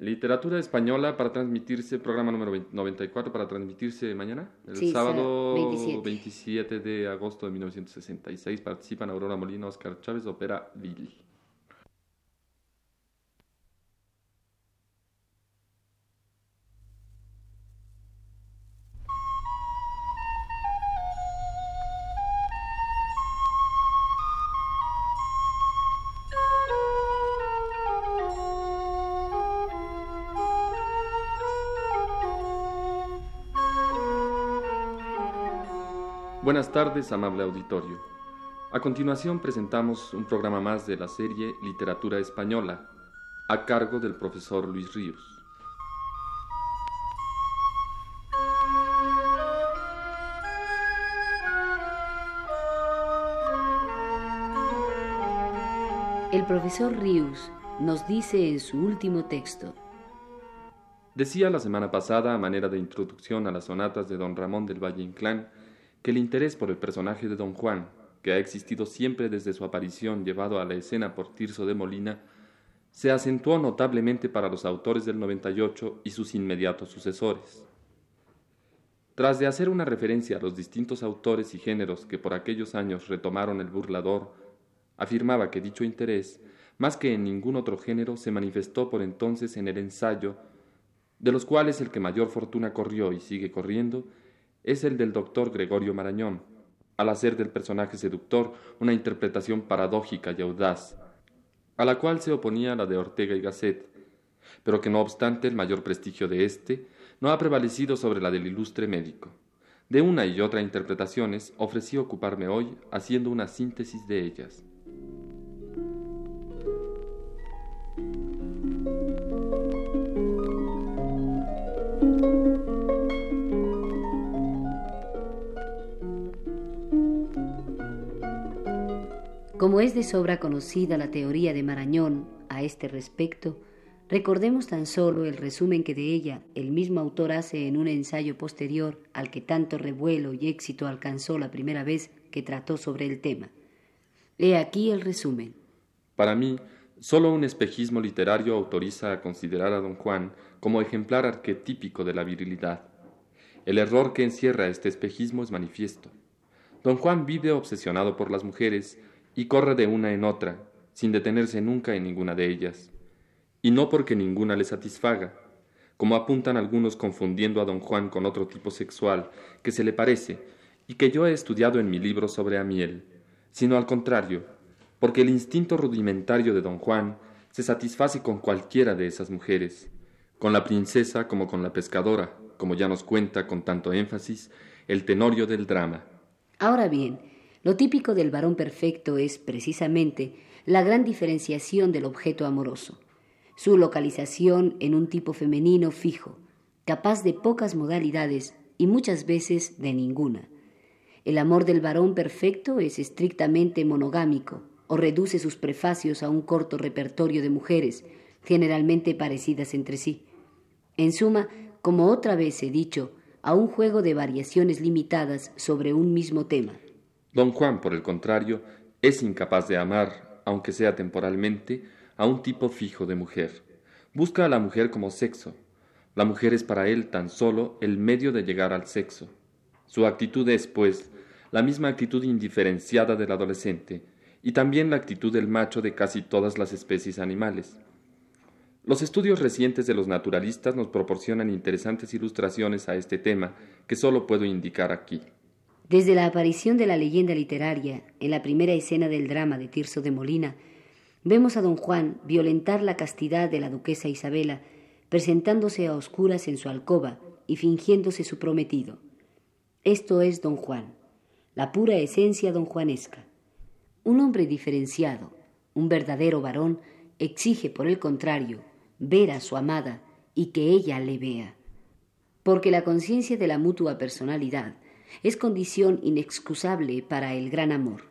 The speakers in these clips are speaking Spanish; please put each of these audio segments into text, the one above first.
Literatura española para transmitirse, programa número 94 para transmitirse mañana, el sábado 27. de agosto de 1966. Participan Aurora Molina, Oscar Chávez, Opera Billy. Buenas tardes, amable auditorio. A continuación presentamos un programa más de la serie Literatura Española, a cargo del profesor Luis Ríos. El profesor Ríos nos dice en su último texto. Decía la semana pasada, a manera de introducción a las sonatas de don Ramón del Valle Inclán, que el interés por el personaje de don Juan, que ha existido siempre desde su aparición llevado a la escena por Tirso de Molina, se acentuó notablemente para los autores del 98 y sus inmediatos sucesores. Tras de hacer una referencia a los distintos autores y géneros que por aquellos años retomaron el burlador, afirmaba que dicho interés, más que en ningún otro género, se manifestó por entonces en el ensayo, de los cuales el que mayor fortuna corrió y sigue corriendo es el del doctor Gregorio Marañón, al hacer del personaje seductor una interpretación paradójica y audaz, a la cual se oponía la de Ortega y Gasset, pero que no obstante el mayor prestigio de éste no ha prevalecido sobre la del ilustre médico. De una y otra interpretaciones ofrecí ocuparme hoy haciendo una síntesis de ellas. Como es de sobra conocida la teoría de Marañón a este respecto, recordemos tan solo el resumen que de ella el mismo autor hace en un ensayo posterior al que tanto revuelo y éxito alcanzó la primera vez que trató sobre el tema. He aquí el resumen. Para mí, solo un espejismo literario autoriza a considerar a don Juan como ejemplar arquetípico de la virilidad. El error que encierra este espejismo es manifiesto. Don Juan vive obsesionado por las mujeres y corre de una en otra, sin detenerse nunca en ninguna de ellas, y no porque ninguna le satisfaga, como apuntan algunos confundiendo a don Juan con otro tipo sexual que se le parece y que yo he estudiado en mi libro sobre Amiel, sino al contrario, porque el instinto rudimentario de don Juan se satisface con cualquiera de esas mujeres, con la princesa como con la pescadora, como ya nos cuenta con tanto énfasis el tenorio del drama. Ahora bien, lo típico del varón perfecto es, precisamente, la gran diferenciación del objeto amoroso, su localización en un tipo femenino fijo, capaz de pocas modalidades y muchas veces de ninguna. El amor del varón perfecto es estrictamente monogámico o reduce sus prefacios a un corto repertorio de mujeres, generalmente parecidas entre sí. En suma, como otra vez he dicho, a un juego de variaciones limitadas sobre un mismo tema. Don Juan, por el contrario, es incapaz de amar, aunque sea temporalmente, a un tipo fijo de mujer. Busca a la mujer como sexo. La mujer es para él tan solo el medio de llegar al sexo. Su actitud es, pues, la misma actitud indiferenciada del adolescente, y también la actitud del macho de casi todas las especies animales. Los estudios recientes de los naturalistas nos proporcionan interesantes ilustraciones a este tema que solo puedo indicar aquí. Desde la aparición de la leyenda literaria en la primera escena del drama de Tirso de Molina, vemos a don Juan violentar la castidad de la duquesa Isabela, presentándose a oscuras en su alcoba y fingiéndose su prometido. Esto es don Juan, la pura esencia don Juanesca. Un hombre diferenciado, un verdadero varón, exige, por el contrario, ver a su amada y que ella le vea. Porque la conciencia de la mutua personalidad es condición inexcusable para el gran amor.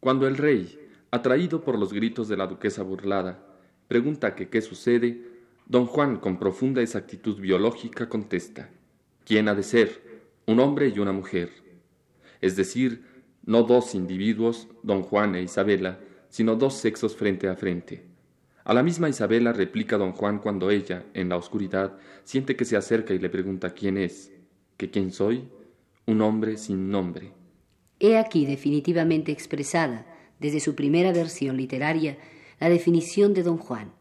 Cuando el rey, atraído por los gritos de la duquesa burlada, pregunta que qué sucede, don Juan con profunda exactitud biológica contesta, ¿quién ha de ser? Un hombre y una mujer. Es decir, no dos individuos, don Juan e Isabela, sino dos sexos frente a frente. A la misma Isabela replica don Juan cuando ella, en la oscuridad, siente que se acerca y le pregunta quién es, que quién soy, un hombre sin nombre. He aquí definitivamente expresada, desde su primera versión literaria, la definición de don Juan,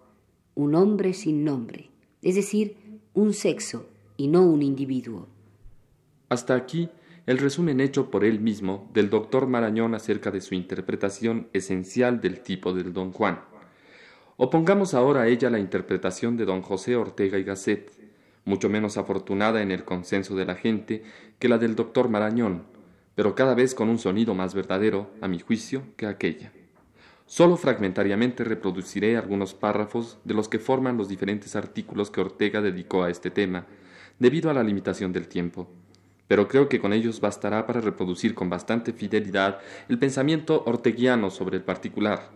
un hombre sin nombre, es decir, un sexo y no un individuo. Hasta aquí el resumen hecho por él mismo del doctor Marañón acerca de su interpretación esencial del tipo del don Juan. Opongamos ahora a ella la interpretación de don José Ortega y Gasset, mucho menos afortunada en el consenso de la gente que la del doctor Marañón, pero cada vez con un sonido más verdadero, a mi juicio, que aquella. Solo fragmentariamente reproduciré algunos párrafos de los que forman los diferentes artículos que Ortega dedicó a este tema, debido a la limitación del tiempo. Pero creo que con ellos bastará para reproducir con bastante fidelidad el pensamiento orteguiano sobre el particular,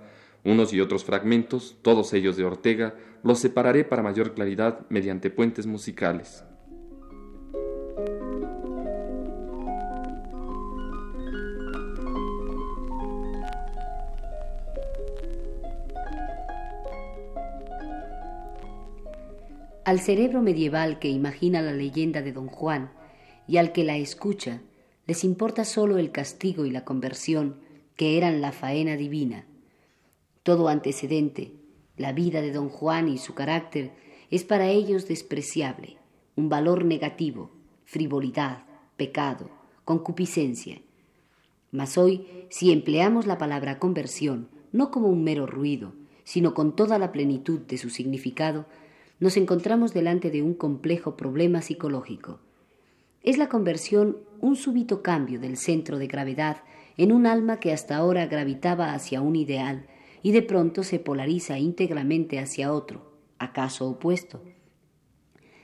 unos y otros fragmentos, todos ellos de Ortega, los separaré para mayor claridad mediante puentes musicales. Al cerebro medieval que imagina la leyenda de Don Juan y al que la escucha, les importa sólo el castigo y la conversión, que eran la faena divina todo antecedente, la vida de don Juan y su carácter, es para ellos despreciable, un valor negativo, frivolidad, pecado, concupiscencia. Mas hoy, si empleamos la palabra conversión, no como un mero ruido, sino con toda la plenitud de su significado, nos encontramos delante de un complejo problema psicológico. Es la conversión un súbito cambio del centro de gravedad en un alma que hasta ahora gravitaba hacia un ideal y de pronto se polariza íntegramente hacia otro, acaso opuesto.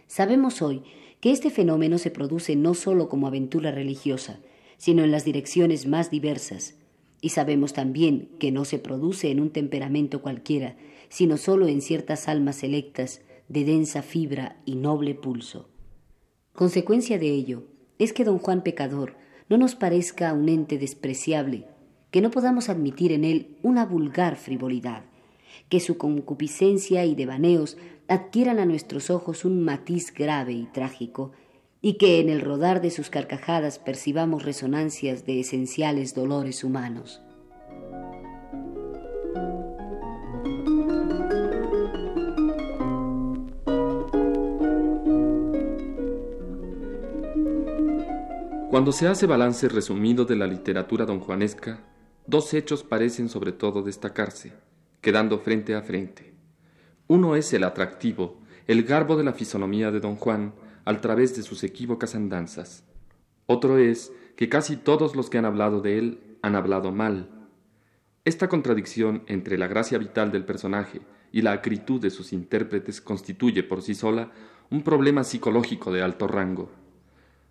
Sabemos hoy que este fenómeno se produce no sólo como aventura religiosa, sino en las direcciones más diversas, y sabemos también que no se produce en un temperamento cualquiera, sino sólo en ciertas almas selectas de densa fibra y noble pulso. Consecuencia de ello es que don Juan Pecador no nos parezca un ente despreciable, que no podamos admitir en él una vulgar frivolidad, que su concupiscencia y devaneos adquieran a nuestros ojos un matiz grave y trágico, y que en el rodar de sus carcajadas percibamos resonancias de esenciales dolores humanos. Cuando se hace balance resumido de la literatura donjuanesca, Dos hechos parecen sobre todo destacarse, quedando frente a frente. Uno es el atractivo, el garbo de la fisonomía de don Juan al través de sus equívocas andanzas. Otro es que casi todos los que han hablado de él han hablado mal. Esta contradicción entre la gracia vital del personaje y la acritud de sus intérpretes constituye por sí sola un problema psicológico de alto rango.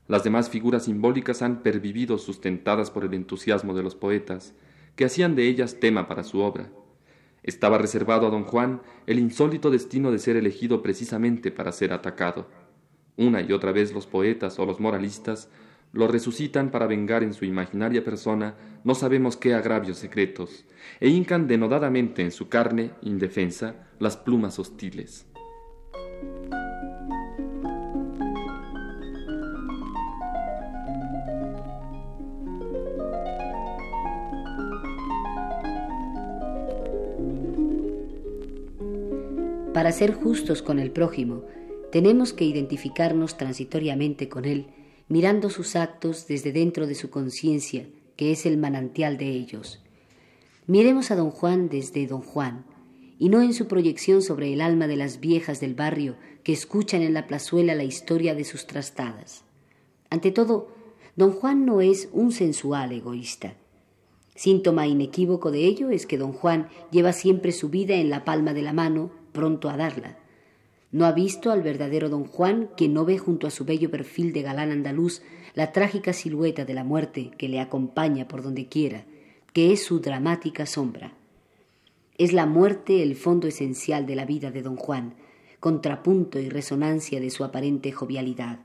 Las demás figuras simbólicas han pervivido sustentadas por el entusiasmo de los poetas, que hacían de ellas tema para su obra. Estaba reservado a don Juan el insólito destino de ser elegido precisamente para ser atacado. Una y otra vez los poetas o los moralistas lo resucitan para vengar en su imaginaria persona no sabemos qué agravios secretos, e hincan denodadamente en su carne, indefensa, las plumas hostiles. Para ser justos con el prójimo, tenemos que identificarnos transitoriamente con él, mirando sus actos desde dentro de su conciencia, que es el manantial de ellos. Miremos a don Juan desde don Juan, y no en su proyección sobre el alma de las viejas del barrio que escuchan en la plazuela la historia de sus trastadas. Ante todo, don Juan no es un sensual egoísta. Síntoma inequívoco de ello es que don Juan lleva siempre su vida en la palma de la mano, pronto a darla. No ha visto al verdadero don Juan, que no ve junto a su bello perfil de galán andaluz la trágica silueta de la muerte que le acompaña por donde quiera, que es su dramática sombra. Es la muerte el fondo esencial de la vida de don Juan, contrapunto y resonancia de su aparente jovialidad,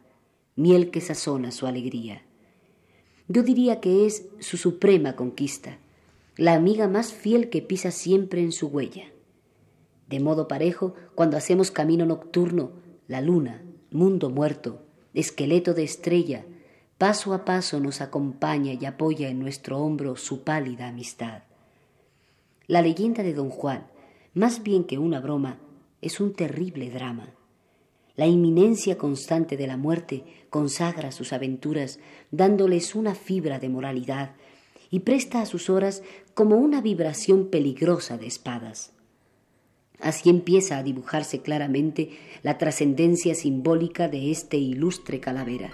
miel que sazona su alegría. Yo diría que es su suprema conquista, la amiga más fiel que pisa siempre en su huella. De modo parejo, cuando hacemos camino nocturno, la luna, mundo muerto, esqueleto de estrella, paso a paso nos acompaña y apoya en nuestro hombro su pálida amistad. La leyenda de don Juan, más bien que una broma, es un terrible drama. La inminencia constante de la muerte consagra sus aventuras, dándoles una fibra de moralidad, y presta a sus horas como una vibración peligrosa de espadas. Así empieza a dibujarse claramente la trascendencia simbólica de este ilustre calavera.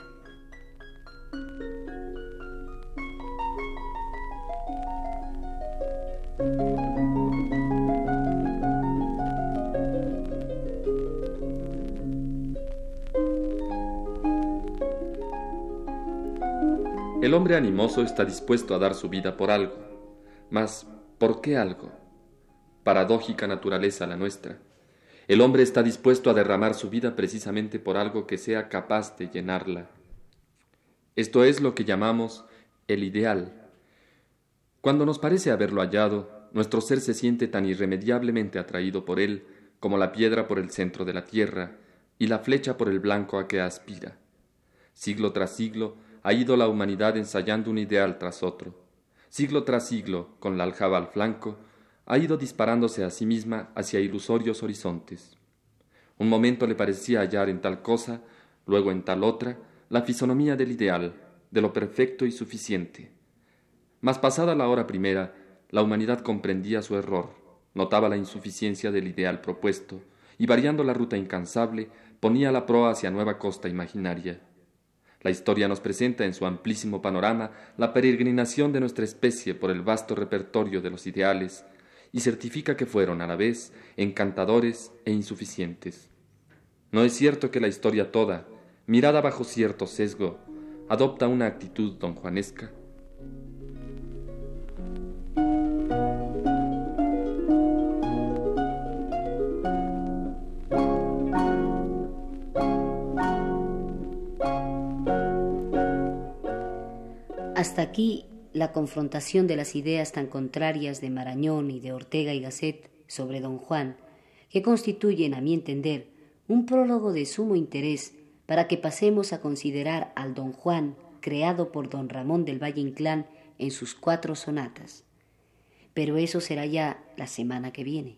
El hombre animoso está dispuesto a dar su vida por algo. Mas, ¿por qué algo? Paradójica naturaleza la nuestra. El hombre está dispuesto a derramar su vida precisamente por algo que sea capaz de llenarla. Esto es lo que llamamos el ideal. Cuando nos parece haberlo hallado, nuestro ser se siente tan irremediablemente atraído por él como la piedra por el centro de la tierra y la flecha por el blanco a que aspira. Siglo tras siglo, ha ido la humanidad ensayando un ideal tras otro. Siglo tras siglo, con la aljaba al flanco, ha ido disparándose a sí misma hacia ilusorios horizontes. Un momento le parecía hallar en tal cosa, luego en tal otra, la fisonomía del ideal, de lo perfecto y suficiente. Mas pasada la hora primera, la humanidad comprendía su error, notaba la insuficiencia del ideal propuesto, y variando la ruta incansable, ponía la proa hacia nueva costa imaginaria. La historia nos presenta en su amplísimo panorama la peregrinación de nuestra especie por el vasto repertorio de los ideales y certifica que fueron a la vez encantadores e insuficientes. No es cierto que la historia toda, mirada bajo cierto sesgo, adopta una actitud donjuanesca. Hasta aquí la confrontación de las ideas tan contrarias de Marañón y de Ortega y Gasset sobre don Juan, que constituyen, a mi entender, un prólogo de sumo interés para que pasemos a considerar al don Juan creado por don Ramón del Valle Inclán en sus cuatro sonatas. Pero eso será ya la semana que viene.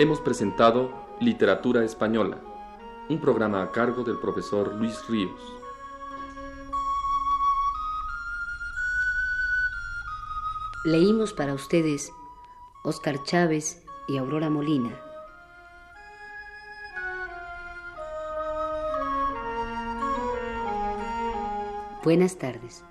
Hemos presentado Literatura Española, un programa a cargo del profesor Luis Ríos. Leímos para ustedes Óscar Chávez y Aurora Molina. Buenas tardes.